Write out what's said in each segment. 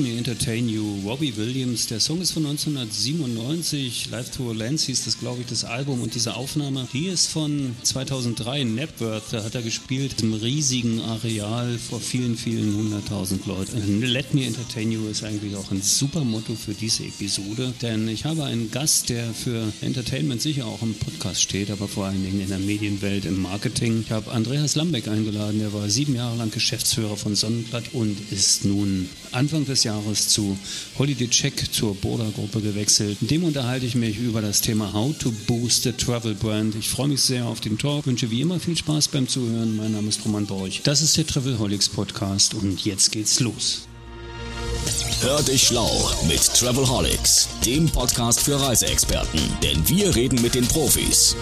Let Me Entertain You, Robbie Williams. Der Song ist von 1997. Live Tour Lens hieß das, glaube ich, das Album. Und diese Aufnahme, die ist von 2003 in Napworth. Da hat er gespielt im riesigen Areal vor vielen, vielen hunderttausend Leuten. Let Me Entertain You ist eigentlich auch ein super Motto für diese Episode. Denn ich habe einen Gast, der für Entertainment sicher auch im Podcast steht, aber vor allen Dingen in der Medienwelt, im Marketing. Ich habe Andreas Lambeck eingeladen. Der war sieben Jahre lang Geschäftsführer von Sonnenblatt und ist nun Anfang des Jahres zu Holiday Check zur Boda-Gruppe gewechselt. In dem unterhalte ich mich über das Thema How to Boost the Travel Brand. Ich freue mich sehr auf den Talk, wünsche wie immer viel Spaß beim Zuhören. Mein Name ist Roman Borch. Das ist der Travelholics Podcast und jetzt geht's los. Hör dich schlau mit Travelholics, dem Podcast für Reiseexperten, denn wir reden mit den Profis.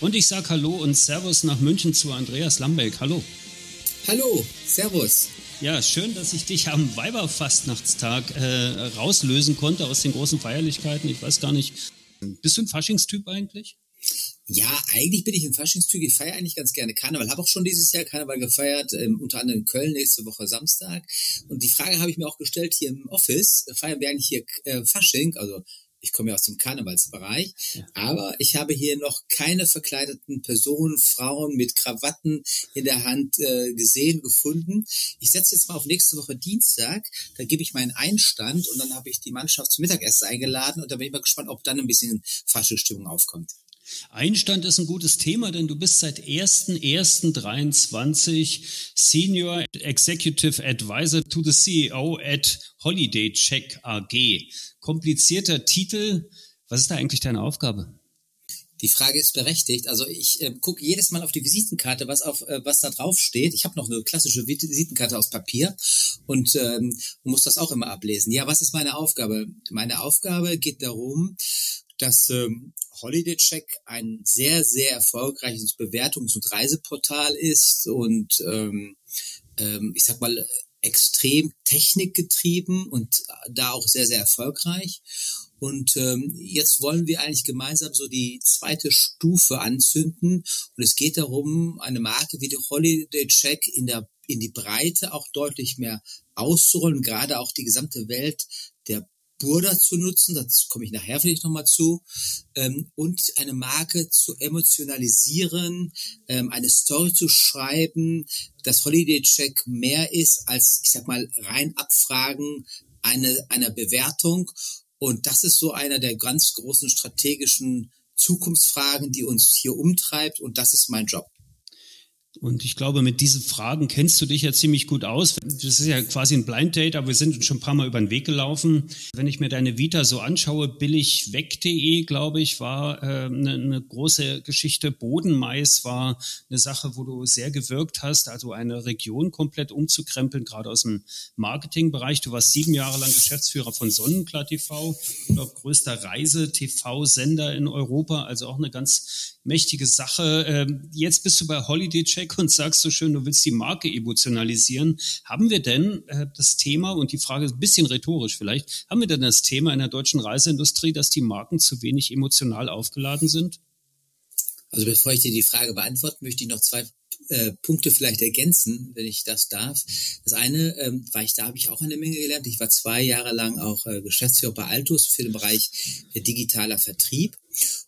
Und ich sage Hallo und Servus nach München zu Andreas Lambeck. Hallo. Hallo, Servus. Ja, schön, dass ich dich am Weiberfastnachtstag äh, rauslösen konnte aus den großen Feierlichkeiten. Ich weiß gar nicht, bist du ein Faschingstyp eigentlich? Ja, eigentlich bin ich ein Faschingstyp. Ich feiere eigentlich ganz gerne Karneval. Habe auch schon dieses Jahr Karneval gefeiert, ähm, unter anderem in Köln nächste Woche Samstag. Und die Frage habe ich mir auch gestellt hier im Office. Feiern wir eigentlich hier äh, Fasching? Also ich komme ja aus dem Karnevalsbereich, ja. aber ich habe hier noch keine verkleideten Personen, Frauen mit Krawatten in der Hand äh, gesehen, gefunden. Ich setze jetzt mal auf nächste Woche Dienstag, da gebe ich meinen Einstand und dann habe ich die Mannschaft zum Mittagessen eingeladen und da bin ich mal gespannt, ob dann ein bisschen falsche Stimmung aufkommt. Einstand ist ein gutes Thema, denn du bist seit 1.1.23 Senior Executive Advisor to the CEO at Holiday Check AG komplizierter Titel. Was ist da eigentlich deine Aufgabe? Die Frage ist berechtigt. Also ich äh, gucke jedes Mal auf die Visitenkarte, was auf äh, was da drauf steht. Ich habe noch eine klassische Visitenkarte aus Papier und ähm, muss das auch immer ablesen. Ja, was ist meine Aufgabe? Meine Aufgabe geht darum, dass ähm, Holiday Check ein sehr sehr erfolgreiches Bewertungs- und Reiseportal ist und ähm, ähm, ich sag mal extrem technikgetrieben und da auch sehr, sehr erfolgreich. Und ähm, jetzt wollen wir eigentlich gemeinsam so die zweite Stufe anzünden. Und es geht darum, eine Marke wie die Holiday Check in der in die Breite auch deutlich mehr auszurollen, gerade auch die gesamte Welt Burda zu nutzen, dazu komme ich nachher vielleicht nochmal zu, ähm, und eine Marke zu emotionalisieren, ähm, eine Story zu schreiben, dass Holiday Check mehr ist als, ich sag mal, rein Abfragen eine, einer Bewertung. Und das ist so einer der ganz großen strategischen Zukunftsfragen, die uns hier umtreibt. Und das ist mein Job. Und ich glaube, mit diesen Fragen kennst du dich ja ziemlich gut aus. Das ist ja quasi ein Blind Date, aber wir sind schon ein paar Mal über den Weg gelaufen. Wenn ich mir deine Vita so anschaue, billigweg.de, glaube ich, war äh, eine, eine große Geschichte. Bodenmais war eine Sache, wo du sehr gewirkt hast, also eine Region komplett umzukrempeln, gerade aus dem Marketingbereich. Du warst sieben Jahre lang Geschäftsführer von Sonnenklar TV, ich größter Reise-TV-Sender in Europa, also auch eine ganz mächtige Sache. Ähm, jetzt bist du bei Holiday Check und sagst so schön, du willst die Marke emotionalisieren. Haben wir denn äh, das Thema, und die Frage ist ein bisschen rhetorisch vielleicht, haben wir denn das Thema in der deutschen Reiseindustrie, dass die Marken zu wenig emotional aufgeladen sind? Also bevor ich dir die Frage beantworte, möchte ich noch zwei äh, Punkte vielleicht ergänzen, wenn ich das darf. Das eine, ähm, weil ich da habe ich auch eine Menge gelernt. Ich war zwei Jahre lang auch äh, Geschäftsführer bei Altus für den Bereich äh, digitaler Vertrieb.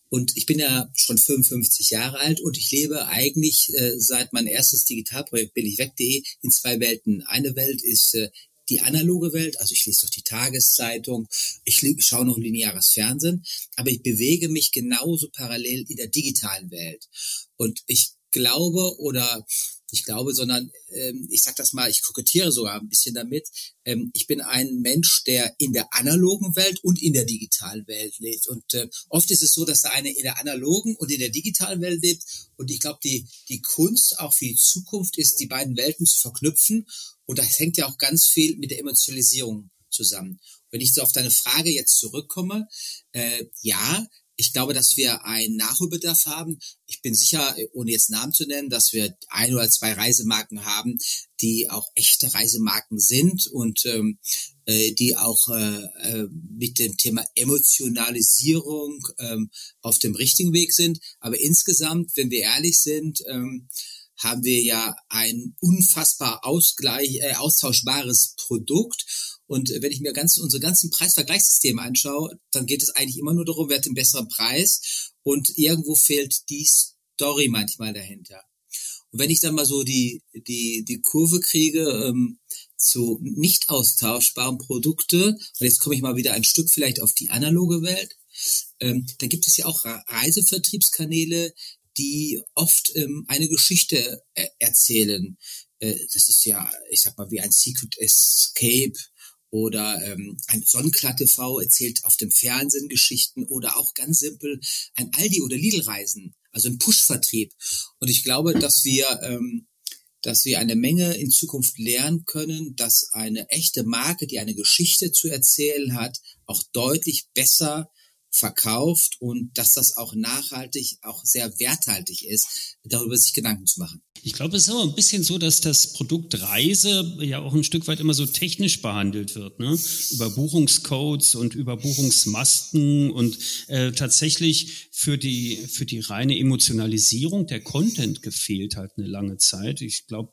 Und ich bin ja schon 55 Jahre alt und ich lebe eigentlich äh, seit mein erstes Digitalprojekt billigweg.de in zwei Welten. Eine Welt ist äh, die analoge Welt, also ich lese doch die Tageszeitung, ich schaue noch lineares Fernsehen, aber ich bewege mich genauso parallel in der digitalen Welt. Und ich glaube oder ich glaube, sondern ähm, ich sage das mal, ich kokettiere sogar ein bisschen damit. Ähm, ich bin ein Mensch, der in der analogen Welt und in der digitalen Welt lebt. Und äh, oft ist es so, dass der eine in der analogen und in der digitalen Welt lebt. Und ich glaube, die, die Kunst auch für die Zukunft ist, die beiden Welten zu verknüpfen. Und das hängt ja auch ganz viel mit der Emotionalisierung zusammen. Wenn ich so auf deine Frage jetzt zurückkomme, äh, ja, Ich glaube, dass wir einen Nachholbedarf haben. Ich bin sicher, ohne jetzt Namen zu nennen, dass wir ein oder zwei Reisemarken haben, die auch echte Reisemarken sind und ähm, äh, die auch äh, äh, mit dem Thema Emotionalisierung ähm, auf dem richtigen Weg sind. Aber insgesamt, wenn wir ehrlich sind, ähm, haben wir ja ein unfassbar ausgleich, äh, austauschbares Produkt. Und wenn ich mir ganz unsere ganzen Preisvergleichssysteme anschaue, dann geht es eigentlich immer nur darum, wer hat den besseren Preis. Und irgendwo fehlt die Story manchmal dahinter. Und wenn ich dann mal so die, die, die Kurve kriege ähm, zu nicht austauschbaren Produkte, und jetzt komme ich mal wieder ein Stück vielleicht auf die analoge Welt, ähm, dann gibt es ja auch Reisevertriebskanäle, die oft ähm, eine Geschichte äh, erzählen. Äh, das ist ja, ich sag mal, wie ein Secret Escape oder ähm, ein Sonnenklar TV erzählt auf dem Fernsehen Geschichten oder auch ganz simpel ein Aldi oder Lidl Reisen, also ein Push-Vertrieb. Und ich glaube, dass wir ähm, dass wir eine Menge in Zukunft lernen können, dass eine echte Marke, die eine Geschichte zu erzählen hat, auch deutlich besser verkauft und dass das auch nachhaltig, auch sehr werthaltig ist, darüber sich Gedanken zu machen. Ich glaube, es ist aber ein bisschen so, dass das Produkt Reise ja auch ein Stück weit immer so technisch behandelt wird, ne? Über Buchungscodes und über Buchungsmasken und äh, tatsächlich für die für die reine Emotionalisierung der Content gefehlt hat eine lange Zeit. Ich glaube,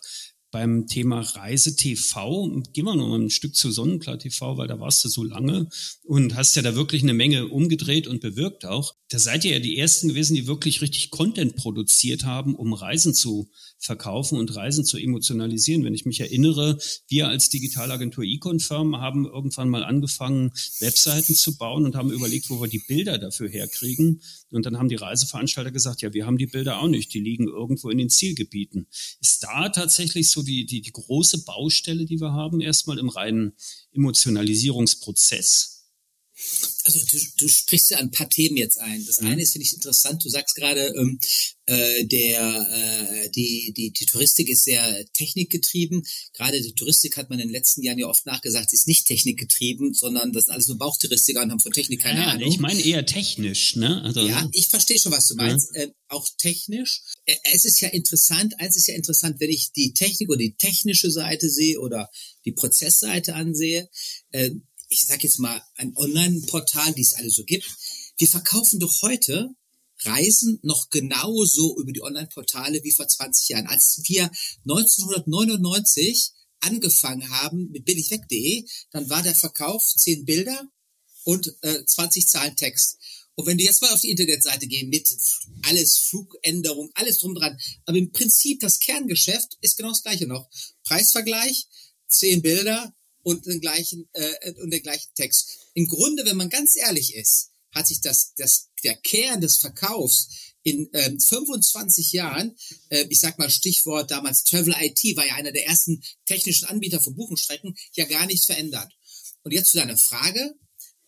beim Thema Reise TV. Gehen wir noch mal ein Stück zu Sonnenklar TV, weil da warst du so lange und hast ja da wirklich eine Menge umgedreht und bewirkt auch. Da seid ihr ja die Ersten gewesen, die wirklich richtig Content produziert haben, um Reisen zu verkaufen und Reisen zu emotionalisieren. Wenn ich mich erinnere, wir als Digitalagentur Econ-Firm haben irgendwann mal angefangen, Webseiten zu bauen und haben überlegt, wo wir die Bilder dafür herkriegen. Und dann haben die Reiseveranstalter gesagt, ja, wir haben die Bilder auch nicht, die liegen irgendwo in den Zielgebieten. Ist da tatsächlich so die, die, die große Baustelle, die wir haben, erstmal im reinen Emotionalisierungsprozess? Also du, du sprichst ja ein paar Themen jetzt ein. Das mhm. eine ist, finde ich interessant, du sagst gerade, ähm, äh, der, äh, die, die, die Touristik ist sehr technikgetrieben. Gerade die Touristik hat man in den letzten Jahren ja oft nachgesagt, sie ist nicht technikgetrieben, sondern das sind alles nur Bauchtouristiker und haben von Technik keine ja, Ahnung. Ich meine eher technisch, ne? Also, ja, ich verstehe schon, was du meinst. Ja. Äh, auch technisch. Es ist ja interessant, eins ist ja interessant, wenn ich die Technik oder die technische Seite sehe oder die Prozessseite ansehe, äh, ich sage jetzt mal, ein Online-Portal, die es alle so gibt. Wir verkaufen doch heute Reisen noch genauso über die Online-Portale wie vor 20 Jahren. Als wir 1999 angefangen haben mit billigweg.de, dann war der Verkauf 10 Bilder und äh, 20 Zahlen Text. Und wenn du jetzt mal auf die Internetseite gehst mit alles Flugänderung, alles drum dran, aber im Prinzip das Kerngeschäft ist genau das gleiche noch. Preisvergleich, 10 Bilder, und den gleichen äh, und den gleichen Text. Im Grunde, wenn man ganz ehrlich ist, hat sich das, das der Kern des Verkaufs in ähm, 25 Jahren, äh, ich sag mal Stichwort damals Travel IT, war ja einer der ersten technischen Anbieter von Buchungsstrecken, ja gar nichts verändert. Und jetzt zu deiner Frage,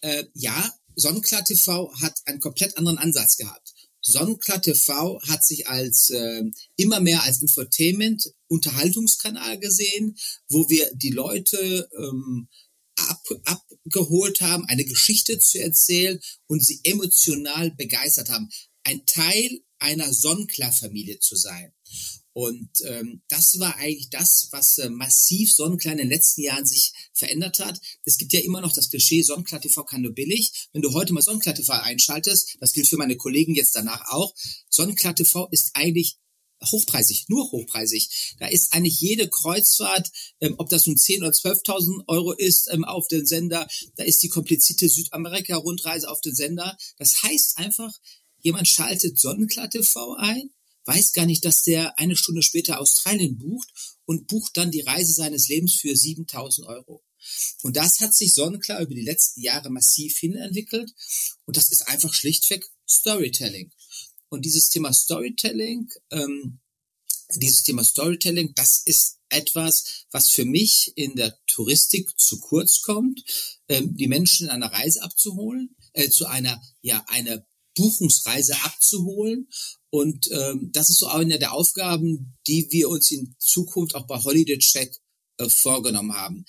äh, ja, Sonnenklar TV hat einen komplett anderen Ansatz gehabt. Sonnenklar TV hat sich als äh, immer mehr als Infotainment Unterhaltungskanal gesehen, wo wir die Leute ähm, ab, abgeholt haben, eine Geschichte zu erzählen und sie emotional begeistert haben. Ein Teil einer Sonnenklar-Familie zu sein. Und ähm, das war eigentlich das, was äh, massiv Sonnenklar in den letzten Jahren sich verändert hat. Es gibt ja immer noch das Klischee, Sonnenklar TV kann nur billig. Wenn du heute mal Sonnenklar TV einschaltest, das gilt für meine Kollegen jetzt danach auch, Sonnenklar TV ist eigentlich hochpreisig, nur hochpreisig. Da ist eigentlich jede Kreuzfahrt, ähm, ob das nun 10.000 oder 12.000 Euro ist ähm, auf den Sender, da ist die komplizierte Südamerika-Rundreise auf den Sender. Das heißt einfach, jemand schaltet Sonnenklar TV ein, weiß gar nicht, dass der eine Stunde später Australien bucht und bucht dann die Reise seines Lebens für 7000 Euro. Und das hat sich sonnenklar über die letzten Jahre massiv hinentwickelt. Und das ist einfach schlichtweg Storytelling. Und dieses Thema Storytelling, ähm, dieses Thema Storytelling, das ist etwas, was für mich in der Touristik zu kurz kommt, ähm, die Menschen in einer Reise abzuholen, äh, zu einer, ja, einer Buchungsreise abzuholen. Und ähm, das ist so eine der Aufgaben, die wir uns in Zukunft auch bei Holiday Check äh, vorgenommen haben.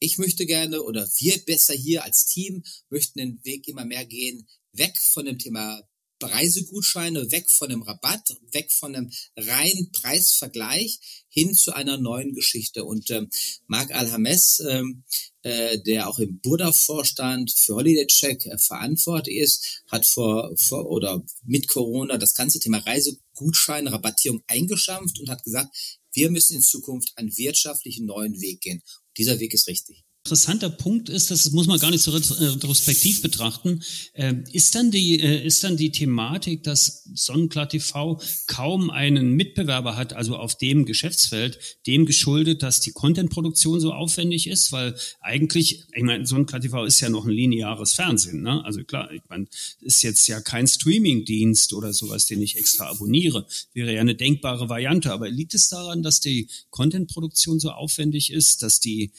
ich möchte gerne oder wir besser hier als Team möchten den Weg immer mehr gehen, weg von dem Thema Reisegutscheine, weg von dem Rabatt, weg von einem reinen Preisvergleich hin zu einer neuen Geschichte. Und ähm, Marc Alhames, ähm, äh, der auch im Burda-Vorstand für Holiday Check äh, verantwortlich ist, hat vor, vor oder mit Corona das ganze Thema Reisegutschein, Rabattierung eingeschampft und hat gesagt, wir müssen in Zukunft einen wirtschaftlichen neuen Weg gehen. Dieser Weg ist richtig interessanter Punkt ist, das muss man gar nicht so retrospektiv betrachten, äh, ist dann die, äh, ist dann die Thematik, dass Sonnenklar TV kaum einen Mitbewerber hat, also auf dem Geschäftsfeld, dem geschuldet, dass die Contentproduktion so aufwendig ist, weil eigentlich, ich meine, Sonnenklar TV ist ja noch ein lineares Fernsehen, ne? Also klar, ich meine, ist jetzt ja kein Streamingdienst oder sowas, den ich extra abonniere. Wäre ja eine denkbare Variante, aber liegt es daran, dass die Contentproduktion so aufwendig ist, dass die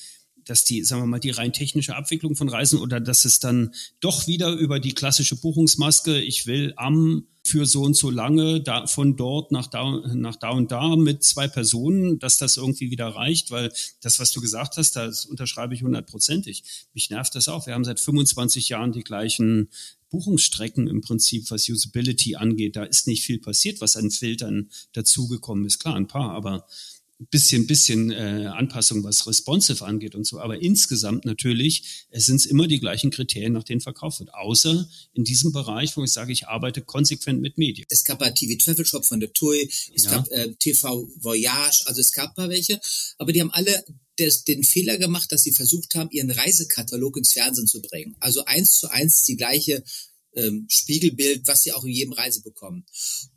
dass die, sagen wir mal, die rein technische Abwicklung von Reisen oder dass es dann doch wieder über die klassische Buchungsmaske, ich will am für so und so lange da, von dort nach da, nach da und da mit zwei Personen, dass das irgendwie wieder reicht, weil das, was du gesagt hast, das unterschreibe ich hundertprozentig. Mich nervt das auch. Wir haben seit 25 Jahren die gleichen Buchungsstrecken im Prinzip, was Usability angeht. Da ist nicht viel passiert, was an Filtern dazugekommen ist. Klar, ein paar, aber bisschen, bisschen äh, Anpassung, was responsive angeht und so. Aber insgesamt natürlich, es sind immer die gleichen Kriterien, nach denen verkauft wird. Außer in diesem Bereich, wo ich sage, ich arbeite konsequent mit Medien. Es gab ein TV Travel Shop von der TUI, es ja. gab äh, TV Voyage, also es gab paar welche, aber die haben alle des, den Fehler gemacht, dass sie versucht haben, ihren Reisekatalog ins Fernsehen zu bringen. Also eins zu eins die gleiche ähm, Spiegelbild, was sie auch in jedem Reise bekommen.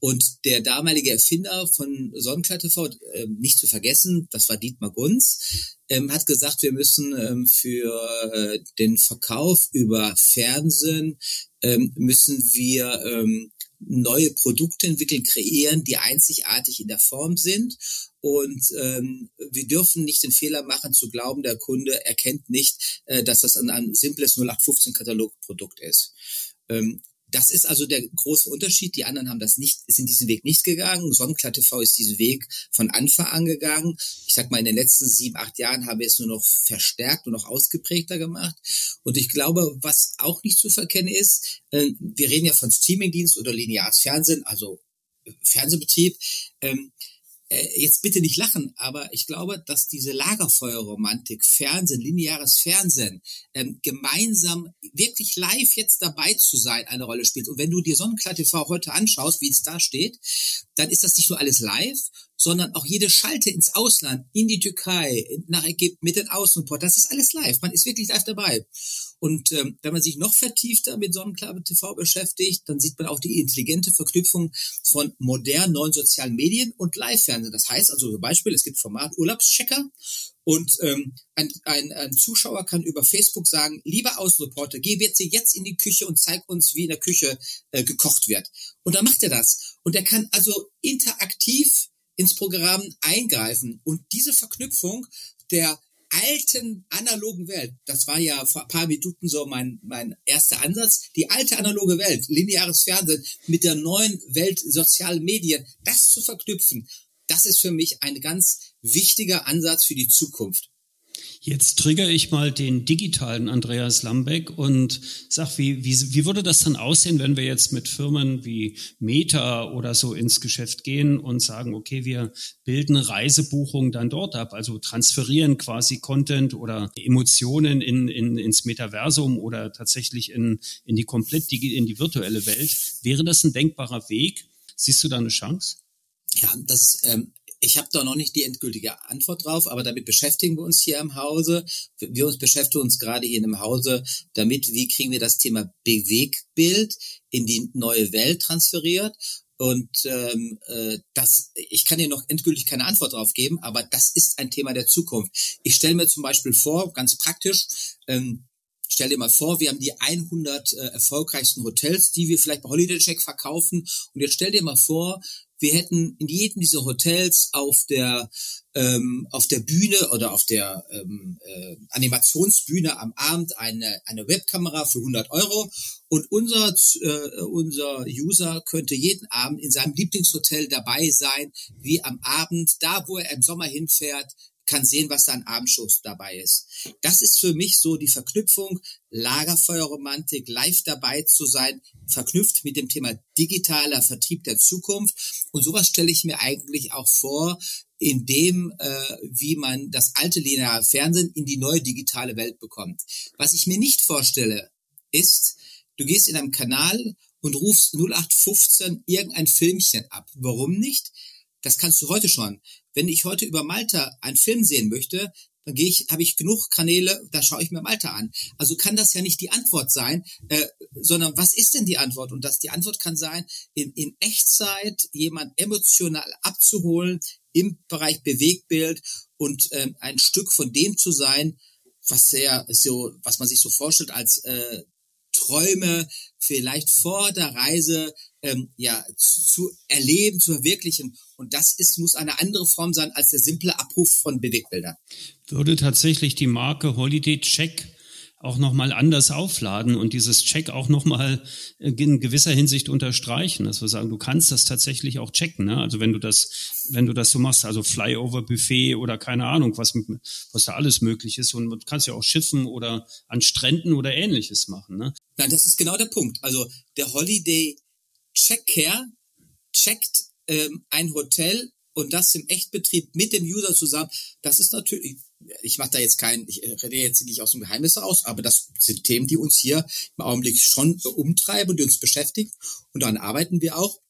Und der damalige Erfinder von Sonnenklar TV, äh, nicht zu vergessen, das war Dietmar Gunz, ähm, hat gesagt, wir müssen ähm, für äh, den Verkauf über Fernsehen ähm, müssen wir ähm, neue Produkte entwickeln, kreieren, die einzigartig in der Form sind. Und ähm, wir dürfen nicht den Fehler machen zu glauben, der Kunde erkennt nicht, äh, dass das ein, ein simples 0815-Katalogprodukt ist. Ähm, das ist also der große Unterschied. Die anderen haben das nicht, sind diesen Weg nicht gegangen. Sonnenklar TV ist diesen Weg von Anfang an gegangen. Ich sag mal, in den letzten sieben, acht Jahren haben wir es nur noch verstärkt und noch ausgeprägter gemacht. Und ich glaube, was auch nicht zu verkennen ist, äh, wir reden ja von Streamingdienst oder lineares Fernsehen, also Fernsehbetrieb. Ähm, äh, jetzt bitte nicht lachen, aber ich glaube, dass diese Lagerfeuerromantik, Fernsehen, lineares Fernsehen, ähm, gemeinsam wirklich live jetzt dabei zu sein, eine Rolle spielt. Und wenn du dir Sonnenklar TV heute anschaust, wie es da steht, dann ist das nicht nur alles live, sondern auch jede Schalte ins Ausland, in die Türkei, nach Ägypten, mit den Außenport, das ist alles live. Man ist wirklich live dabei. Und ähm, wenn man sich noch vertiefter mit Sonnenklar TV beschäftigt, dann sieht man auch die intelligente Verknüpfung von modernen neuen sozialen Medien und Live-Fernsehen. Das heißt also zum Beispiel, es gibt Format Urlaubschecker und ähm, ein, ein, ein Zuschauer kann über Facebook sagen, lieber Außenreporter, geh jetzt, jetzt in die Küche und zeig uns, wie in der Küche äh, gekocht wird. Und dann macht er das. Und er kann also interaktiv ins Programm eingreifen. Und diese Verknüpfung der alten analogen Welt, das war ja vor ein paar Minuten so mein, mein erster Ansatz, die alte analoge Welt, lineares Fernsehen mit der neuen Welt sozialen Medien, das zu verknüpfen, das ist für mich ein ganz wichtiger Ansatz für die Zukunft. Jetzt triggere ich mal den digitalen Andreas Lambeck und sag, wie, wie, wie würde das dann aussehen, wenn wir jetzt mit Firmen wie Meta oder so ins Geschäft gehen und sagen, okay, wir bilden Reisebuchungen dann dort ab, also transferieren quasi Content oder Emotionen in, in, ins Metaversum oder tatsächlich in, in die komplett in die virtuelle Welt. Wäre das ein denkbarer Weg? Siehst du da eine Chance? Ja, das ähm, ich habe da noch nicht die endgültige Antwort drauf, aber damit beschäftigen wir uns hier im Hause. Wir uns beschäftigen uns gerade hier im Hause damit, wie kriegen wir das Thema Bewegbild in die neue Welt transferiert. Und ähm, äh, das, ich kann dir noch endgültig keine Antwort drauf geben, aber das ist ein Thema der Zukunft. Ich stelle mir zum Beispiel vor, ganz praktisch, ähm, stell dir mal vor, wir haben die 100 äh, erfolgreichsten Hotels, die wir vielleicht bei Holiday Check verkaufen. Und jetzt stell dir mal vor, wir hätten in jedem dieser Hotels auf der ähm, auf der Bühne oder auf der ähm, äh, Animationsbühne am Abend eine eine Webkamera für 100 Euro. Und unser äh, unser User könnte jeden Abend in seinem Lieblingshotel dabei sein, wie am Abend da, wo er im Sommer hinfährt, kann sehen, was da an Abendshows dabei ist. Das ist für mich so die Verknüpfung Lagerfeuerromantik, live dabei zu sein, verknüpft mit dem Thema digitaler Vertrieb der Zukunft. Und sowas stelle ich mir eigentlich auch vor, in dem, äh, wie man das alte lineare Fernsehen in die neue digitale Welt bekommt. Was ich mir nicht vorstelle, ist, du gehst in einem Kanal und rufst 0815 irgendein Filmchen ab. Warum nicht? Das kannst du heute schon. Wenn ich heute über Malta einen Film sehen möchte, dann gehe ich, habe ich genug Kanäle, da schaue ich mir Malta an. Also kann das ja nicht die Antwort sein, äh, sondern was ist denn die Antwort? Und das die Antwort kann sein, in, in Echtzeit jemand emotional abzuholen im Bereich Bewegbild und äh, ein Stück von dem zu sein, was sehr so, was man sich so vorstellt als äh, Träume vielleicht vor der Reise ähm, ja zu erleben, zu verwirklichen. Und das ist muss eine andere Form sein als der simple Abruf von Bewegbildern. Würde tatsächlich die Marke Holiday Check auch nochmal anders aufladen und dieses Check auch nochmal in gewisser Hinsicht unterstreichen, dass wir sagen, du kannst das tatsächlich auch checken. Ne? Also wenn du das, wenn du das so machst, also Flyover Buffet oder keine Ahnung, was, was da alles möglich ist und du kannst ja auch Schiffen oder an Stränden oder ähnliches machen. Ne? Nein, das ist genau der Punkt. Also der Holiday Checker checkt ähm, ein Hotel und das im Echtbetrieb mit dem User zusammen. Das ist natürlich, ich mache da jetzt kein, ich rede jetzt nicht aus dem Geheimnis aus, aber das sind Themen, die uns hier im Augenblick schon umtreiben und die uns beschäftigen. Und daran arbeiten wir auch.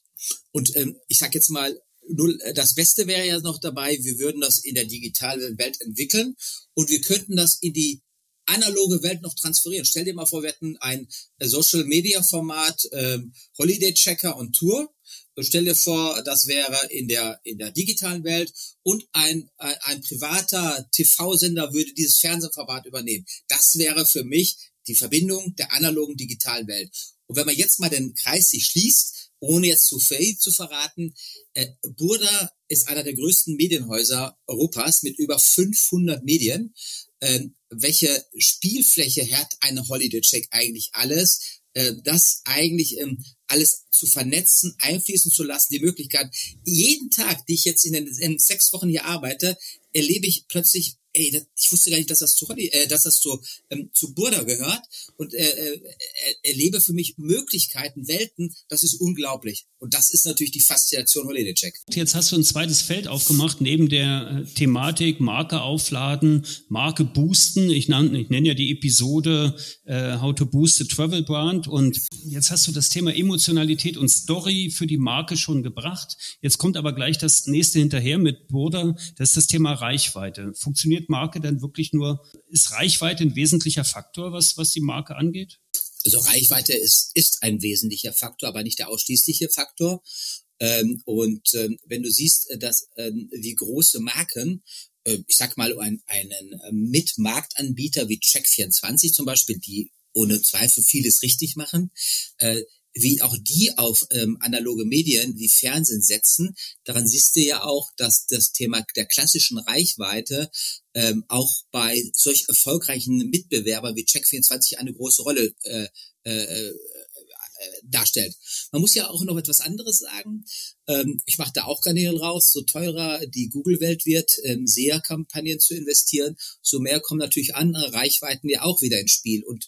Und ähm, ich sage jetzt mal, null, äh, das Beste wäre ja noch dabei, wir würden das in der digitalen Welt entwickeln und wir könnten das in die analoge Welt noch transferieren. Stell dir mal vor, wir hätten ein äh, Social Media Format ähm, Holiday Checker und Tour Stell dir vor, das wäre in der, in der digitalen Welt und ein, ein, ein privater TV-Sender würde dieses Fernsehformat übernehmen. Das wäre für mich die Verbindung der analogen digitalen Welt. Und wenn man jetzt mal den Kreis sich schließt, ohne jetzt zu viel zu verraten, äh, Burda ist einer der größten Medienhäuser Europas mit über 500 Medien. Ähm, welche Spielfläche hat eine Holiday Check eigentlich alles? Äh, das eigentlich ähm, alles zu vernetzen, einfließen zu lassen, die Möglichkeit, jeden Tag, die ich jetzt in den in sechs Wochen hier arbeite, erlebe ich plötzlich ey, das, ich wusste gar nicht, dass das zu, äh, dass das zu, ähm, zu Burda gehört und äh, äh, erlebe für mich Möglichkeiten, Welten, das ist unglaublich. Und das ist natürlich die Faszination Holiday Check. Jetzt hast du ein zweites Feld aufgemacht, neben der äh, Thematik Marke aufladen, Marke boosten. Ich nenne, ich nenne ja die Episode äh, How to Boost a Travel Brand und jetzt hast du das Thema Emotionalität und Story für die Marke schon gebracht. Jetzt kommt aber gleich das nächste hinterher mit Burda, das ist das Thema Reichweite. Funktioniert Marke denn wirklich nur, ist Reichweite ein wesentlicher Faktor, was, was die Marke angeht? Also Reichweite ist, ist ein wesentlicher Faktor, aber nicht der ausschließliche Faktor. Ähm, und ähm, wenn du siehst, äh, dass ähm, wie große Marken, äh, ich sag mal ein, einen äh, Mitmarktanbieter wie Check24 zum Beispiel, die ohne Zweifel vieles richtig machen, äh, wie auch die auf ähm, analoge Medien wie Fernsehen setzen, daran siehst du ja auch, dass das Thema der klassischen Reichweite ähm, auch bei solch erfolgreichen Mitbewerbern wie Check24 eine große Rolle äh, äh, äh, darstellt. Man muss ja auch noch etwas anderes sagen. Ähm, ich mache da auch Kanäle raus. So teurer die Google-Welt wird, ähm, SEA-Kampagnen zu investieren, so mehr kommen natürlich andere Reichweiten ja auch wieder ins Spiel. Und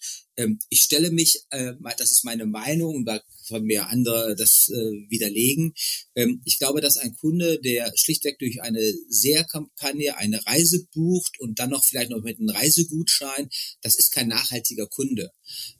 ich stelle mich, äh, das ist meine Meinung, da von mir andere das äh, widerlegen. Ähm, ich glaube, dass ein Kunde, der schlichtweg durch eine SEA-Kampagne eine Reise bucht und dann noch vielleicht noch mit einem Reisegutschein, das ist kein nachhaltiger Kunde.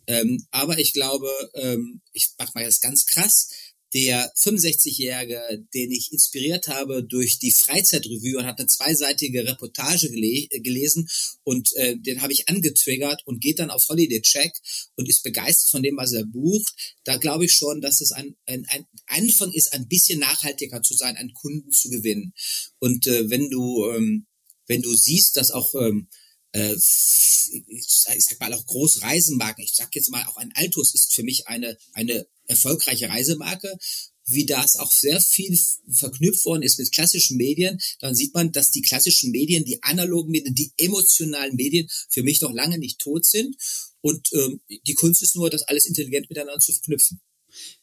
Ähm, aber ich glaube, ähm, ich mache mal das ganz krass, der 65-Jährige, den ich inspiriert habe durch die Freizeitrevue und hat eine zweiseitige Reportage gele gelesen und äh, den habe ich angetriggert und geht dann auf Holiday Check und ist begeistert von dem, was er bucht. Da glaube ich schon, dass es ein, ein, ein Anfang ist, ein bisschen nachhaltiger zu sein, einen Kunden zu gewinnen. Und äh, wenn du ähm, wenn du siehst, dass auch ähm, äh, ich sag mal auch Großreisenmarken, ich sag jetzt mal auch ein Altus ist für mich eine eine erfolgreiche Reisemarke, wie das auch sehr viel verknüpft worden ist mit klassischen Medien, dann sieht man, dass die klassischen Medien, die analogen Medien, die emotionalen Medien für mich noch lange nicht tot sind. Und ähm, die Kunst ist nur, das alles intelligent miteinander zu verknüpfen.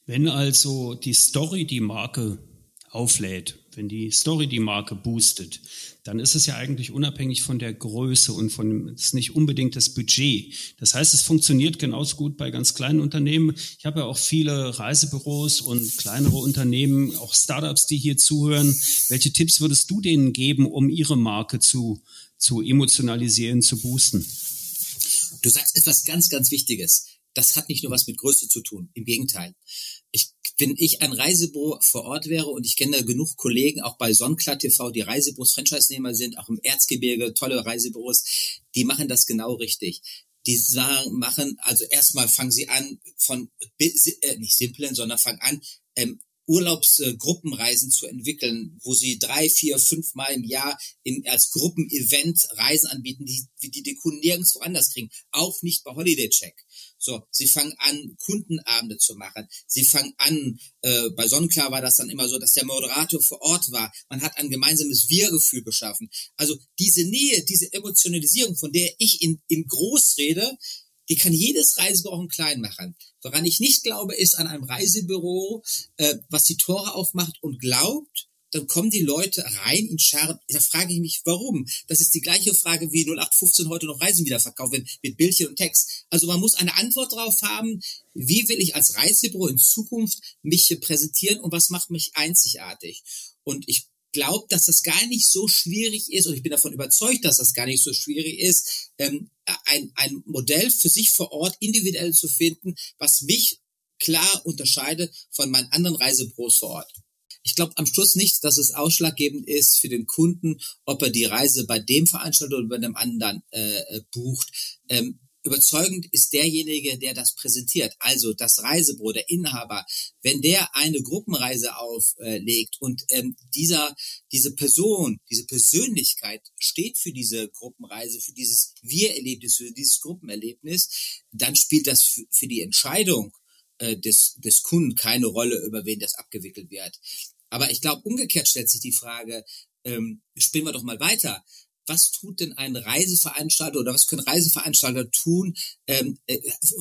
Wenn also die Story die Marke auflädt, wenn die Story die Marke boostet, dann ist es ja eigentlich unabhängig von der Größe und von, ist nicht unbedingt das Budget. Das heißt, es funktioniert genauso gut bei ganz kleinen Unternehmen. Ich habe ja auch viele Reisebüros und kleinere Unternehmen, auch Startups, die hier zuhören. Welche Tipps würdest du denen geben, um ihre Marke zu, zu emotionalisieren, zu boosten? Du sagst etwas ganz, ganz Wichtiges. Das hat nicht nur was mit Größe zu tun. Im Gegenteil. Ich, wenn ich ein Reisebüro vor Ort wäre und ich kenne genug Kollegen, auch bei Sonnenklar TV, die Reisebüros Franchise-Nehmer sind, auch im Erzgebirge, tolle Reisebüros, die machen das genau richtig. Die sagen, machen, also erstmal fangen sie an von, äh, nicht simplen, sondern fangen an, ähm, Urlaubsgruppenreisen zu entwickeln, wo sie drei, vier, fünf Mal im Jahr in, als Gruppenevent Reisen anbieten, die, die die Kunden nirgendwo anders kriegen. Auch nicht bei Holiday Check. So, sie fangen an, Kundenabende zu machen. Sie fangen an, äh, bei Sonnenklar war das dann immer so, dass der Moderator vor Ort war. Man hat ein gemeinsames Wir-Gefühl geschaffen. Also diese Nähe, diese Emotionalisierung, von der ich in, in groß rede, die kann jedes Reisebüro auch klein machen. Woran ich nicht glaube, ist an einem Reisebüro, äh, was die Tore aufmacht und glaubt, dann kommen die Leute rein in Scharen. Da frage ich mich, warum? Das ist die gleiche Frage wie 0815 heute noch Reisen wieder verkaufen mit Bildchen und Text. Also man muss eine Antwort drauf haben, wie will ich als Reisebüro in Zukunft mich präsentieren und was macht mich einzigartig? Und ich glaube, dass das gar nicht so schwierig ist und ich bin davon überzeugt, dass das gar nicht so schwierig ist, ähm, ein, ein Modell für sich vor Ort individuell zu finden, was mich klar unterscheidet von meinen anderen Reisebüros vor Ort. Ich glaube am Schluss nicht, dass es ausschlaggebend ist für den Kunden, ob er die Reise bei dem Veranstalter oder bei dem anderen äh, äh bucht. Ähm, überzeugend ist derjenige, der das präsentiert. Also das Reisebüro, der Inhaber, wenn der eine Gruppenreise auflegt und ähm, dieser, diese Person, diese Persönlichkeit steht für diese Gruppenreise, für dieses Wir-Erlebnis, für dieses Gruppenerlebnis, dann spielt das für, für die Entscheidung äh, des, des Kunden keine Rolle, über wen das abgewickelt wird. Aber ich glaube, umgekehrt stellt sich die Frage, ähm, spielen wir doch mal weiter. Was tut denn ein Reiseveranstalter oder was können Reiseveranstalter tun, ähm, äh,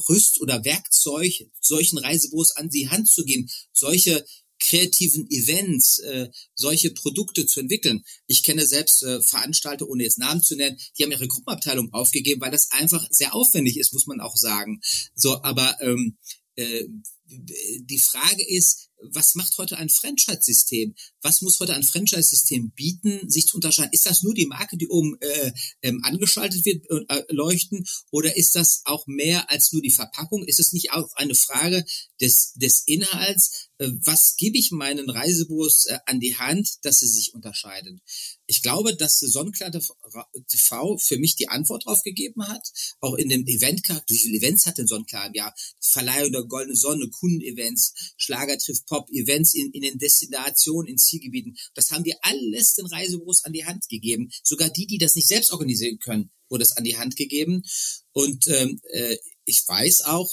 Rüst- oder Werkzeug solchen Reisebüros an die Hand zu geben, solche kreativen Events, äh, solche Produkte zu entwickeln. Ich kenne selbst äh, Veranstalter, ohne jetzt Namen zu nennen, die haben ihre Gruppenabteilung aufgegeben, weil das einfach sehr aufwendig ist, muss man auch sagen. So, aber ähm, äh, die Frage ist, was macht heute ein Franchise-System? Was muss heute ein Franchise-System bieten, sich zu unterscheiden? Ist das nur die Marke, die oben äh, ähm, angeschaltet wird, äh, leuchten? Oder ist das auch mehr als nur die Verpackung? Ist es nicht auch eine Frage des, des Inhalts? Äh, was gebe ich meinen Reisebüros äh, an die Hand, dass sie sich unterscheiden? Ich glaube, dass Sonnenklar TV für mich die Antwort drauf gegeben hat. Auch in dem Eventcharakter. Wie viele Events hat denn Sonnenklar im Jahr? Verleihung der Goldene Sonne, Kundenevents, Schlager trifft Pop, Events in, in den Destinationen, in Zielgebieten. Das haben wir alles den Reisebüros an die Hand gegeben. Sogar die, die das nicht selbst organisieren können, wurde es an die Hand gegeben. Und ähm, äh, ich weiß auch,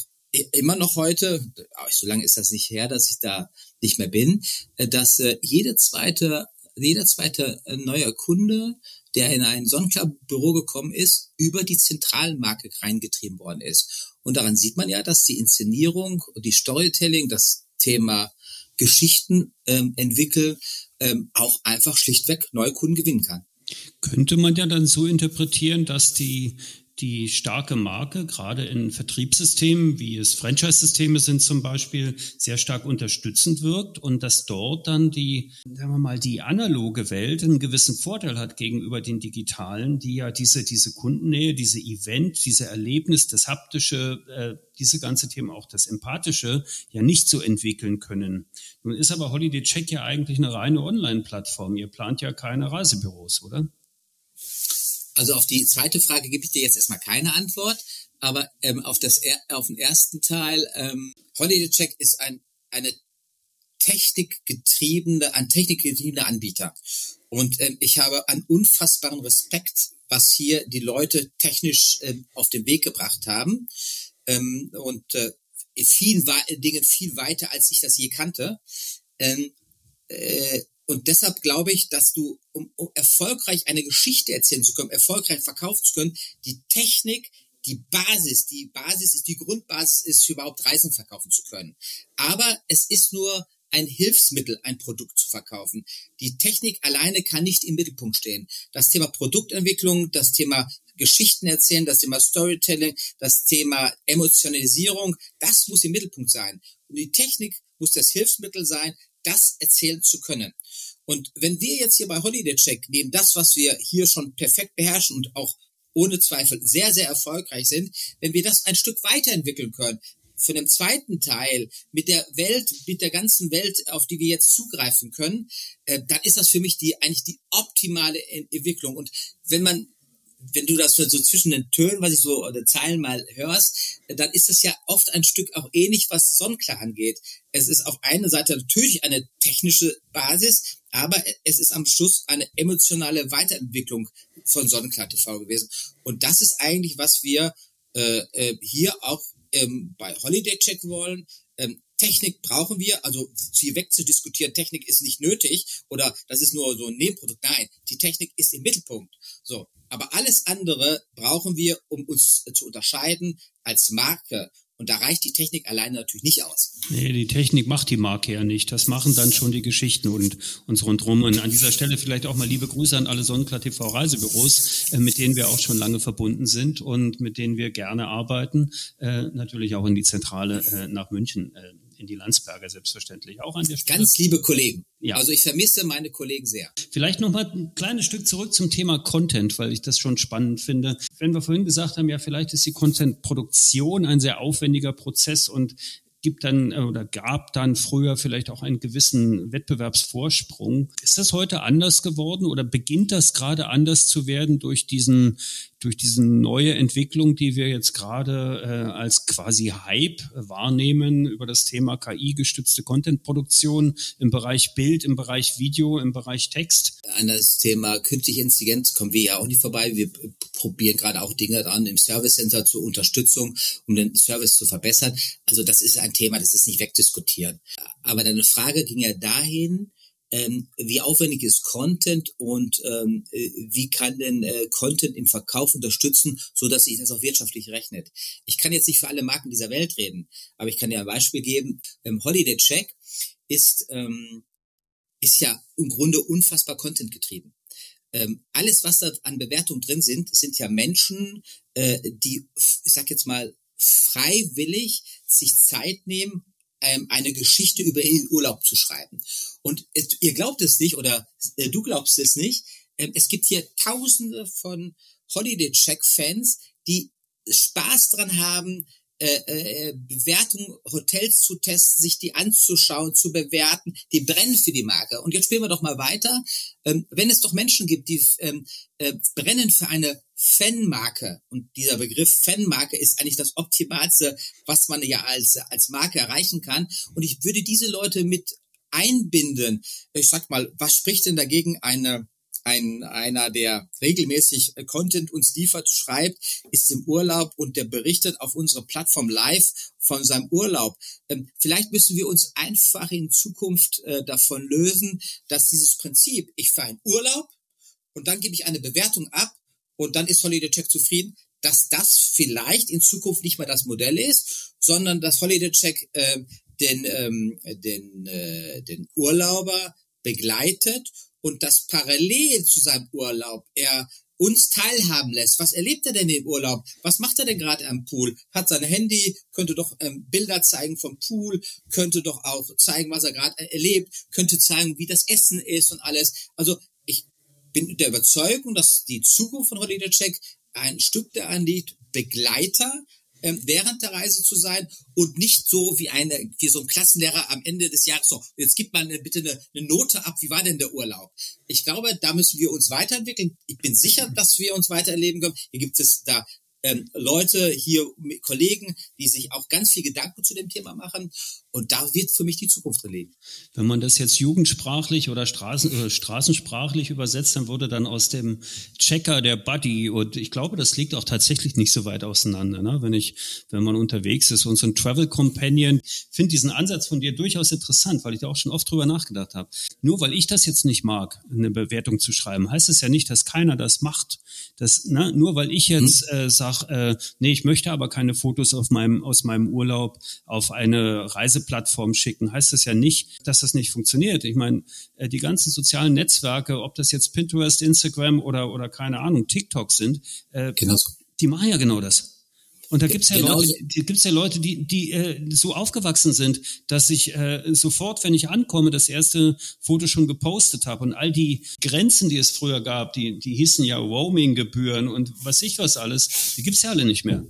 immer noch heute, so lange ist das nicht her, dass ich da nicht mehr bin, äh, dass äh, jede zweite, jeder zweite äh, neue Kunde, der in ein Sonnenclub-Büro gekommen ist, über die Zentralmarke reingetrieben worden ist. Und daran sieht man ja, dass die Inszenierung, die Storytelling, das Thema Geschichten ähm, entwickeln, ähm, auch einfach schlichtweg neue Kunden gewinnen kann. Könnte man ja dann so interpretieren, dass die die starke Marke, gerade in Vertriebssystemen, wie es Franchise-Systeme sind zum Beispiel, sehr stark unterstützend wirkt und dass dort dann die, sagen wir mal, die analoge Welt einen gewissen Vorteil hat gegenüber den digitalen, die ja diese, diese Kundennähe, diese Event, diese Erlebnis, das haptische, äh, diese ganze Themen, auch das Empathische, ja nicht so entwickeln können. Nun ist aber Holiday Check ja eigentlich eine reine Online-Plattform. Ihr plant ja keine Reisebüros, oder? Also auf die zweite Frage gebe ich dir jetzt erstmal keine Antwort, aber ähm, auf, das, auf den ersten Teil, ähm, Holiday Check ist ein, eine technikgetriebene, ein technikgetriebener Anbieter. Und ähm, ich habe einen unfassbaren Respekt, was hier die Leute technisch ähm, auf den Weg gebracht haben. Ähm, und äh, vielen Dingen viel weiter, als ich das je kannte. Ähm, äh, und deshalb glaube ich, dass du, um, um erfolgreich eine Geschichte erzählen zu können, erfolgreich verkaufen zu können, die Technik die Basis, die Basis ist, die Grundbasis ist, für überhaupt Reisen verkaufen zu können. Aber es ist nur ein Hilfsmittel, ein Produkt zu verkaufen. Die Technik alleine kann nicht im Mittelpunkt stehen. Das Thema Produktentwicklung, das Thema Geschichten erzählen, das Thema Storytelling, das Thema Emotionalisierung, das muss im Mittelpunkt sein. Und die Technik muss das Hilfsmittel sein, das erzählen zu können. Und wenn wir jetzt hier bei Holiday Check neben das, was wir hier schon perfekt beherrschen und auch ohne Zweifel sehr, sehr erfolgreich sind, wenn wir das ein Stück weiterentwickeln können, für den zweiten Teil mit der Welt, mit der ganzen Welt, auf die wir jetzt zugreifen können, äh, dann ist das für mich die eigentlich die optimale Entwicklung. Und wenn man wenn du das so zwischen den Tönen, was ich so oder Zeilen mal hörst, dann ist es ja oft ein Stück auch ähnlich, was Sonnenklar angeht. Es ist auf einer Seite natürlich eine technische Basis, aber es ist am Schluss eine emotionale Weiterentwicklung von Sonnenklar TV gewesen. Und das ist eigentlich, was wir äh, äh, hier auch ähm, bei Holiday Check wollen. Ähm, Technik brauchen wir, also hier wegzudiskutieren, Technik ist nicht nötig oder das ist nur so ein Nebenprodukt. Nein, die Technik ist im Mittelpunkt. So, aber alles andere brauchen wir, um uns zu unterscheiden als Marke. Und da reicht die Technik alleine natürlich nicht aus. Nee, die Technik macht die Marke ja nicht. Das machen dann schon die Geschichten und uns rundherum. Und an dieser Stelle vielleicht auch mal liebe Grüße an alle Sonnenklar TV Reisebüros, äh, mit denen wir auch schon lange verbunden sind und mit denen wir gerne arbeiten. Äh, natürlich auch in die Zentrale äh, nach München äh, in die Landsberger selbstverständlich auch an der Stelle. Ganz liebe Kollegen. Ja. Also ich vermisse meine Kollegen sehr. Vielleicht noch mal ein kleines Stück zurück zum Thema Content, weil ich das schon spannend finde. Wenn wir vorhin gesagt haben, ja, vielleicht ist die Content-Produktion ein sehr aufwendiger Prozess und gibt dann äh, oder gab dann früher vielleicht auch einen gewissen Wettbewerbsvorsprung. Ist das heute anders geworden oder beginnt das gerade anders zu werden durch diesen durch diese neue Entwicklung, die wir jetzt gerade äh, als quasi Hype wahrnehmen über das Thema KI-gestützte Content-Produktion im Bereich Bild, im Bereich Video, im Bereich Text? An das Thema künstliche Intelligenz kommen wir ja auch nicht vorbei. Wir probieren gerade auch Dinge dran im Service Center zur Unterstützung, um den Service zu verbessern. Also das ist ein Thema, das ist nicht wegdiskutieren. Aber deine Frage ging ja dahin, ähm, wie aufwendig ist Content und ähm, äh, wie kann denn äh, Content im Verkauf unterstützen, so dass sich das auch wirtschaftlich rechnet. Ich kann jetzt nicht für alle Marken dieser Welt reden, aber ich kann dir ein Beispiel geben. Ähm, Holiday Check ist ähm, ist ja im Grunde unfassbar Content getrieben. Ähm, alles, was da an Bewertung drin sind, sind ja Menschen, äh, die, ich sag jetzt mal, freiwillig sich Zeit nehmen, ähm, eine Geschichte über den Urlaub zu schreiben. Und es, ihr glaubt es nicht oder äh, du glaubst es nicht. Ähm, es gibt hier Tausende von Holiday Check Fans, die Spaß dran haben, äh, äh, Bewertung Hotels zu testen, sich die anzuschauen, zu bewerten, die brennen für die Marke. Und jetzt spielen wir doch mal weiter. Ähm, wenn es doch Menschen gibt, die ähm, äh, brennen für eine Fanmarke, und dieser Begriff Fanmarke ist eigentlich das Optimalste, was man ja als, als Marke erreichen kann. Und ich würde diese Leute mit einbinden. Ich sag mal, was spricht denn dagegen eine ein, einer, der regelmäßig äh, Content uns liefert, schreibt, ist im Urlaub und der berichtet auf unserer Plattform live von seinem Urlaub. Ähm, vielleicht müssen wir uns einfach in Zukunft äh, davon lösen, dass dieses Prinzip, ich fahre in Urlaub und dann gebe ich eine Bewertung ab und dann ist Holiday Check zufrieden, dass das vielleicht in Zukunft nicht mehr das Modell ist, sondern dass Holiday Check äh, den, ähm, den, äh, den Urlauber begleitet und das parallel zu seinem Urlaub er uns teilhaben lässt. Was erlebt er denn im Urlaub? Was macht er denn gerade am Pool? Hat sein Handy, könnte doch ähm, Bilder zeigen vom Pool, könnte doch auch zeigen, was er gerade erlebt, könnte zeigen, wie das Essen ist und alles. Also ich bin der Überzeugung, dass die Zukunft von Holiday Check ein Stück daran liegt, Begleiter ähm, während der Reise zu sein und nicht so wie eine wie so ein Klassenlehrer am Ende des Jahres so jetzt gibt man bitte eine, eine Note ab wie war denn der Urlaub? Ich glaube da müssen wir uns weiterentwickeln. Ich bin sicher dass wir uns weitererleben können. Hier gibt es da ähm, Leute hier, Kollegen, die sich auch ganz viel Gedanken zu dem Thema machen. Und da wird für mich die Zukunft liegen. Wenn man das jetzt jugendsprachlich oder Straßen, äh, straßensprachlich übersetzt, dann wurde dann aus dem Checker der Buddy. Und ich glaube, das liegt auch tatsächlich nicht so weit auseinander. Ne? Wenn ich, wenn man unterwegs ist und so ein Travel Companion, finde diesen Ansatz von dir durchaus interessant, weil ich da auch schon oft drüber nachgedacht habe. Nur weil ich das jetzt nicht mag, eine Bewertung zu schreiben, heißt es ja nicht, dass keiner das macht. Das, ne? Nur weil ich jetzt hm. äh, sage, sag, äh, nee, ich möchte aber keine Fotos auf meinem, aus meinem Urlaub auf eine Reiseplattform schicken, heißt das ja nicht, dass das nicht funktioniert. Ich meine, äh, die ganzen sozialen Netzwerke, ob das jetzt Pinterest, Instagram oder, oder keine Ahnung, TikTok sind, äh, genau so. die machen ja genau das. Und da gibt's ja genau. Leute, die, gibt's ja Leute, die, die äh, so aufgewachsen sind, dass ich äh, sofort, wenn ich ankomme, das erste Foto schon gepostet habe. Und all die Grenzen, die es früher gab, die, die hießen ja Roaming-Gebühren und was ich was alles, die gibt's ja alle nicht mehr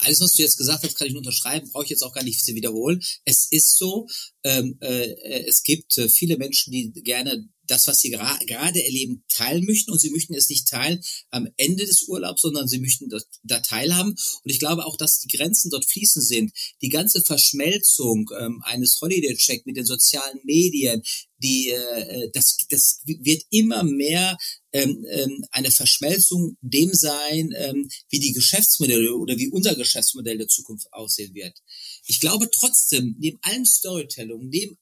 alles, was du jetzt gesagt hast, kann ich unterschreiben, brauche ich jetzt auch gar nicht wiederholen. Es ist so, ähm, äh, es gibt äh, viele Menschen, die gerne das, was sie gerade erleben, teilen möchten und sie möchten es nicht teilen am Ende des Urlaubs, sondern sie möchten da, da teilhaben. Und ich glaube auch, dass die Grenzen dort fließen sind. Die ganze Verschmelzung ähm, eines Holiday-Check mit den sozialen Medien, die, äh, das, das wird immer mehr ähm, ähm, eine Verschmelzung dem sein, ähm, wie die Geschäftsmodelle oder wie unser Geschäftsmodell der Zukunft aussehen wird. Ich glaube trotzdem, neben allem Storytelling, neben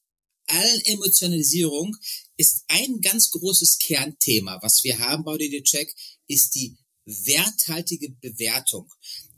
allen Emotionalisierung ist ein ganz großes Kernthema, was wir haben bei DD Check, ist die werthaltige Bewertung.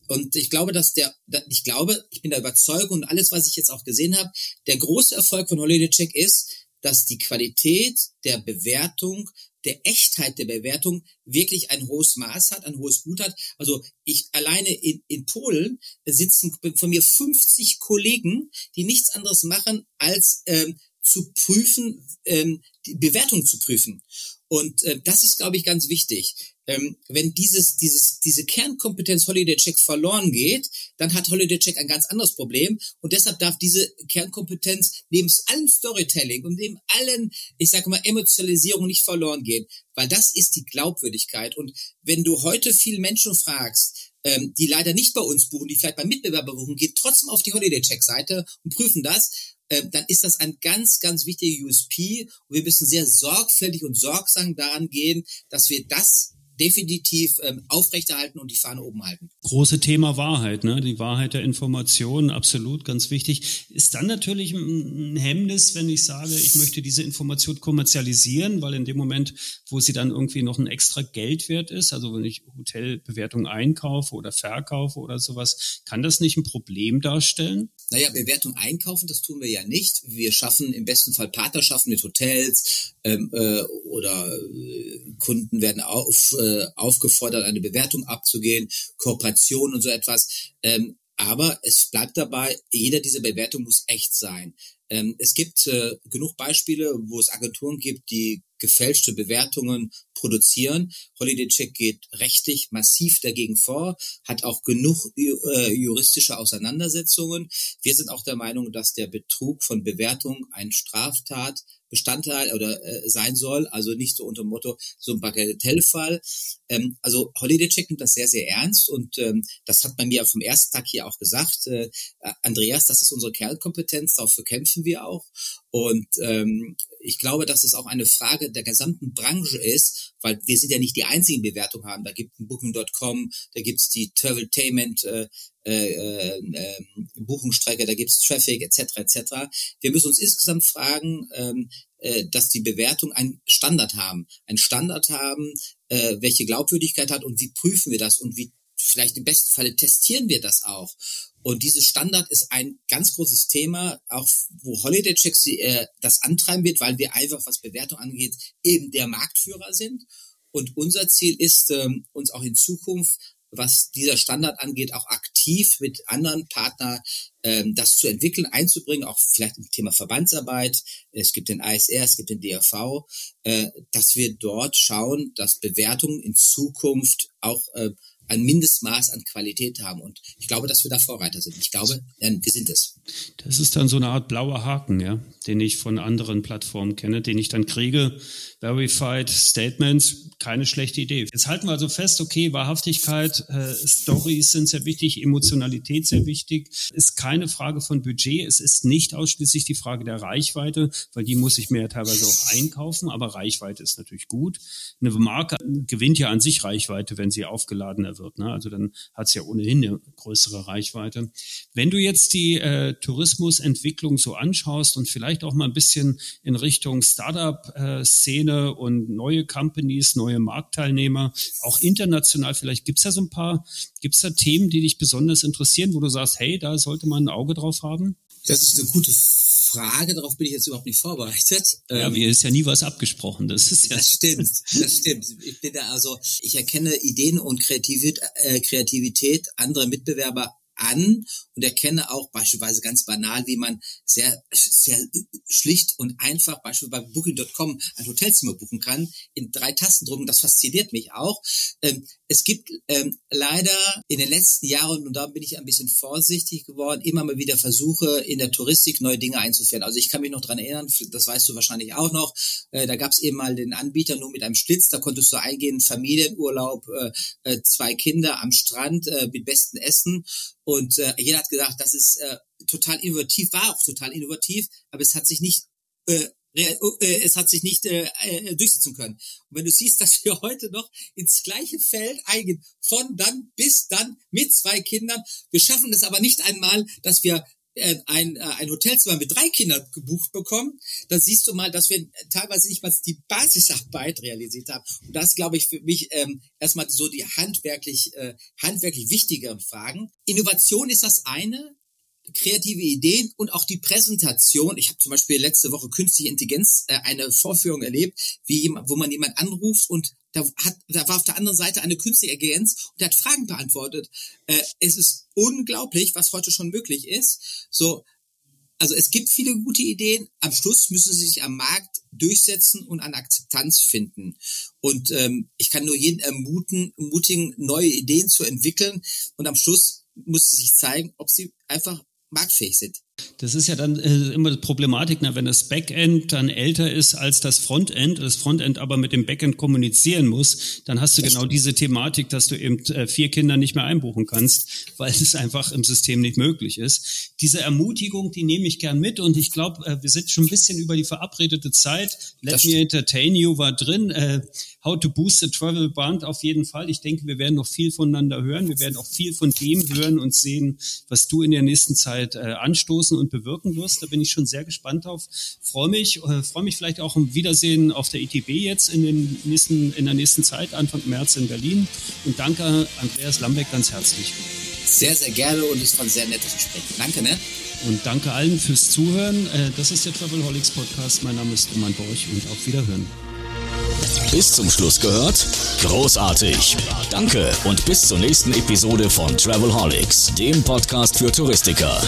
Und ich glaube, dass der, ich glaube, ich bin der Überzeugung und alles, was ich jetzt auch gesehen habe, der große Erfolg von Holiday Check ist, dass die Qualität der Bewertung, der Echtheit der Bewertung wirklich ein hohes Maß hat, ein hohes Gut hat. Also ich alleine in, in Polen sitzen von mir 50 Kollegen, die nichts anderes machen, als ähm, zu prüfen, ähm, die Bewertung zu prüfen. Und äh, das ist, glaube ich, ganz wichtig. Ähm, wenn dieses, dieses, diese Kernkompetenz Holiday Check verloren geht, dann hat Holiday Check ein ganz anderes Problem. Und deshalb darf diese Kernkompetenz neben allen Storytelling und neben allen, ich sage mal, Emotionalisierung nicht verloren gehen. Weil das ist die Glaubwürdigkeit. Und wenn du heute viele Menschen fragst, ähm, die leider nicht bei uns buchen, die vielleicht beim Mitbewerber buchen, geht trotzdem auf die Holiday Check Seite und prüfen das äh, dann ist das ein ganz, ganz wichtiger USP. Und wir müssen sehr sorgfältig und sorgsam daran gehen, dass wir das definitiv ähm, aufrechterhalten und die Fahne oben halten. Große Thema Wahrheit, ne? Die Wahrheit der Informationen, absolut ganz wichtig. Ist dann natürlich ein Hemmnis, wenn ich sage, ich möchte diese Information kommerzialisieren, weil in dem Moment, wo sie dann irgendwie noch ein extra Geldwert ist, also wenn ich Hotelbewertung einkaufe oder verkaufe oder sowas, kann das nicht ein Problem darstellen? Naja, Bewertung einkaufen, das tun wir ja nicht. Wir schaffen im besten Fall Partnerschaften mit Hotels ähm, äh, oder äh, Kunden werden auf äh, äh, aufgefordert, eine Bewertung abzugehen, Kooperation und so etwas. Ähm, aber es bleibt dabei, jeder dieser Bewertung muss echt sein. Ähm, es gibt äh, genug Beispiele, wo es Agenturen gibt, die gefälschte Bewertungen produzieren. Holiday Check geht rechtlich massiv dagegen vor, hat auch genug äh, juristische Auseinandersetzungen. Wir sind auch der Meinung, dass der Betrug von Bewertungen ein Straftat Bestandteil oder äh, sein soll, also nicht so unter dem Motto so ein Bagatellfall. Ähm, also Holiday Check nimmt das sehr, sehr ernst und ähm, das hat man mir vom ersten Tag hier auch gesagt. Äh, Andreas, das ist unsere Kernkompetenz, dafür kämpfen wir auch. Und ähm, ich glaube, dass es auch eine Frage der gesamten Branche ist, weil wir sind ja nicht die einzigen Bewertungen haben. Da gibt es Booking.com, da gibt es die Traveltainment äh, äh, äh, Buchungsstrecke, da gibt es Traffic etc. etc. Wir müssen uns insgesamt fragen, ähm, äh, dass die Bewertung einen Standard haben, einen Standard haben, äh, welche Glaubwürdigkeit hat und wie prüfen wir das und wie vielleicht im besten Falle testieren wir das auch. Und dieses Standard ist ein ganz großes Thema, auch wo Holiday Checks äh, das antreiben wird, weil wir einfach, was Bewertung angeht, eben der Marktführer sind. Und unser Ziel ist, ähm, uns auch in Zukunft was dieser Standard angeht, auch aktiv mit anderen Partnern ähm, das zu entwickeln, einzubringen, auch vielleicht im Thema Verbandsarbeit. Es gibt den ASR, es gibt den DRV, äh, dass wir dort schauen, dass Bewertungen in Zukunft auch äh, ein Mindestmaß an Qualität haben. Und ich glaube, dass wir da Vorreiter sind. Ich glaube, wir sind es. Das ist dann so eine Art blauer Haken, ja, den ich von anderen Plattformen kenne, den ich dann kriege. Verified Statements, keine schlechte Idee. Jetzt halten wir also fest, okay, Wahrhaftigkeit, äh, Stories sind sehr wichtig, Emotionalität sehr wichtig. Ist keine Frage von Budget. Es ist nicht ausschließlich die Frage der Reichweite, weil die muss ich mir ja teilweise auch einkaufen. Aber Reichweite ist natürlich gut. Eine Marke gewinnt ja an sich Reichweite, wenn sie aufgeladen wird. Ne? Also dann hat es ja ohnehin eine größere Reichweite. Wenn du jetzt die äh, Tourismusentwicklung so anschaust und vielleicht auch mal ein bisschen in Richtung Startup-Szene Szene und neue Companies, neue Marktteilnehmer, auch international. Vielleicht gibt's ja so ein paar, gibt's da Themen, die dich besonders interessieren, wo du sagst, hey, da sollte man ein Auge drauf haben? Das ist eine gute Frage, darauf bin ich jetzt überhaupt nicht vorbereitet. Ja, mir ist ja nie was abgesprochen. Das ist ja. Das stimmt, das stimmt. Ich bin da also, ich erkenne Ideen und Kreativität, äh, Kreativität anderer Mitbewerber an und erkenne auch beispielsweise ganz banal, wie man sehr, sehr schlicht und einfach beispielsweise bei Booking.com ein Hotelzimmer buchen kann, in drei Tastendrücken. Das fasziniert mich auch. Ähm, es gibt ähm, leider in den letzten Jahren, und da bin ich ein bisschen vorsichtig geworden, immer mal wieder Versuche in der Touristik neue Dinge einzuführen. Also ich kann mich noch dran erinnern, das weißt du wahrscheinlich auch noch, äh, da gab es eben mal den Anbieter nur mit einem Schlitz, da konntest du eingehen, Familienurlaub, äh, äh, zwei Kinder am Strand äh, mit besten Essen und äh, jeder hat gesagt, das ist äh, total innovativ, war auch total innovativ, aber es hat sich nicht äh, es hat sich nicht äh, äh, durchsetzen können. Und wenn du siehst, dass wir heute noch ins gleiche Feld eingehen, von dann bis dann mit zwei Kindern, wir schaffen es aber nicht einmal, dass wir äh, ein, äh, ein Hotelzimmer mit drei Kindern gebucht bekommen, dann siehst du mal, dass wir teilweise nicht mal die Basisarbeit realisiert haben. Und das glaube ich für mich ähm, erstmal so die handwerklich, äh, handwerklich wichtigeren Fragen. Innovation ist das eine, kreative Ideen und auch die Präsentation. Ich habe zum Beispiel letzte Woche künstliche Intelligenz äh, eine Vorführung erlebt, wie jemand, wo man jemand anruft und da, hat, da war auf der anderen Seite eine künstliche Intelligenz und hat Fragen beantwortet. Äh, es ist unglaublich, was heute schon möglich ist. So, also es gibt viele gute Ideen. Am Schluss müssen sie sich am Markt durchsetzen und an Akzeptanz finden. Und ähm, ich kann nur jeden ermuten, ermutigen, neue Ideen zu entwickeln. Und am Schluss muss es sich zeigen, ob sie einfach marktfähig sind. Das ist ja dann äh, immer die Problematik, ne? wenn das Backend dann älter ist als das Frontend, das Frontend aber mit dem Backend kommunizieren muss, dann hast du genau diese Thematik, dass du eben äh, vier Kinder nicht mehr einbuchen kannst, weil es einfach im System nicht möglich ist. Diese Ermutigung, die nehme ich gern mit und ich glaube, äh, wir sind schon ein bisschen über die verabredete Zeit. Let me entertain you war drin. How to boost the travel band auf jeden Fall. Ich denke, wir werden noch viel voneinander hören. Wir werden auch viel von dem hören und sehen, was du in der nächsten Zeit äh, anstoßen und bewirken wirst. Da bin ich schon sehr gespannt drauf. Freue mich, äh, freue mich vielleicht auch um Wiedersehen auf der ITB jetzt in, den nächsten, in der nächsten Zeit, Anfang März in Berlin. Und danke Andreas Lambeck ganz herzlich. Sehr, sehr gerne und es war ein sehr nettes Gespräch. Danke, ne? Und danke allen fürs Zuhören. Äh, das ist der Travelholics Podcast. Mein Name ist Roman Borch und auf Wiederhören. Bis zum Schluss gehört? Großartig. Danke und bis zur nächsten Episode von Travelholics, dem Podcast für Touristiker.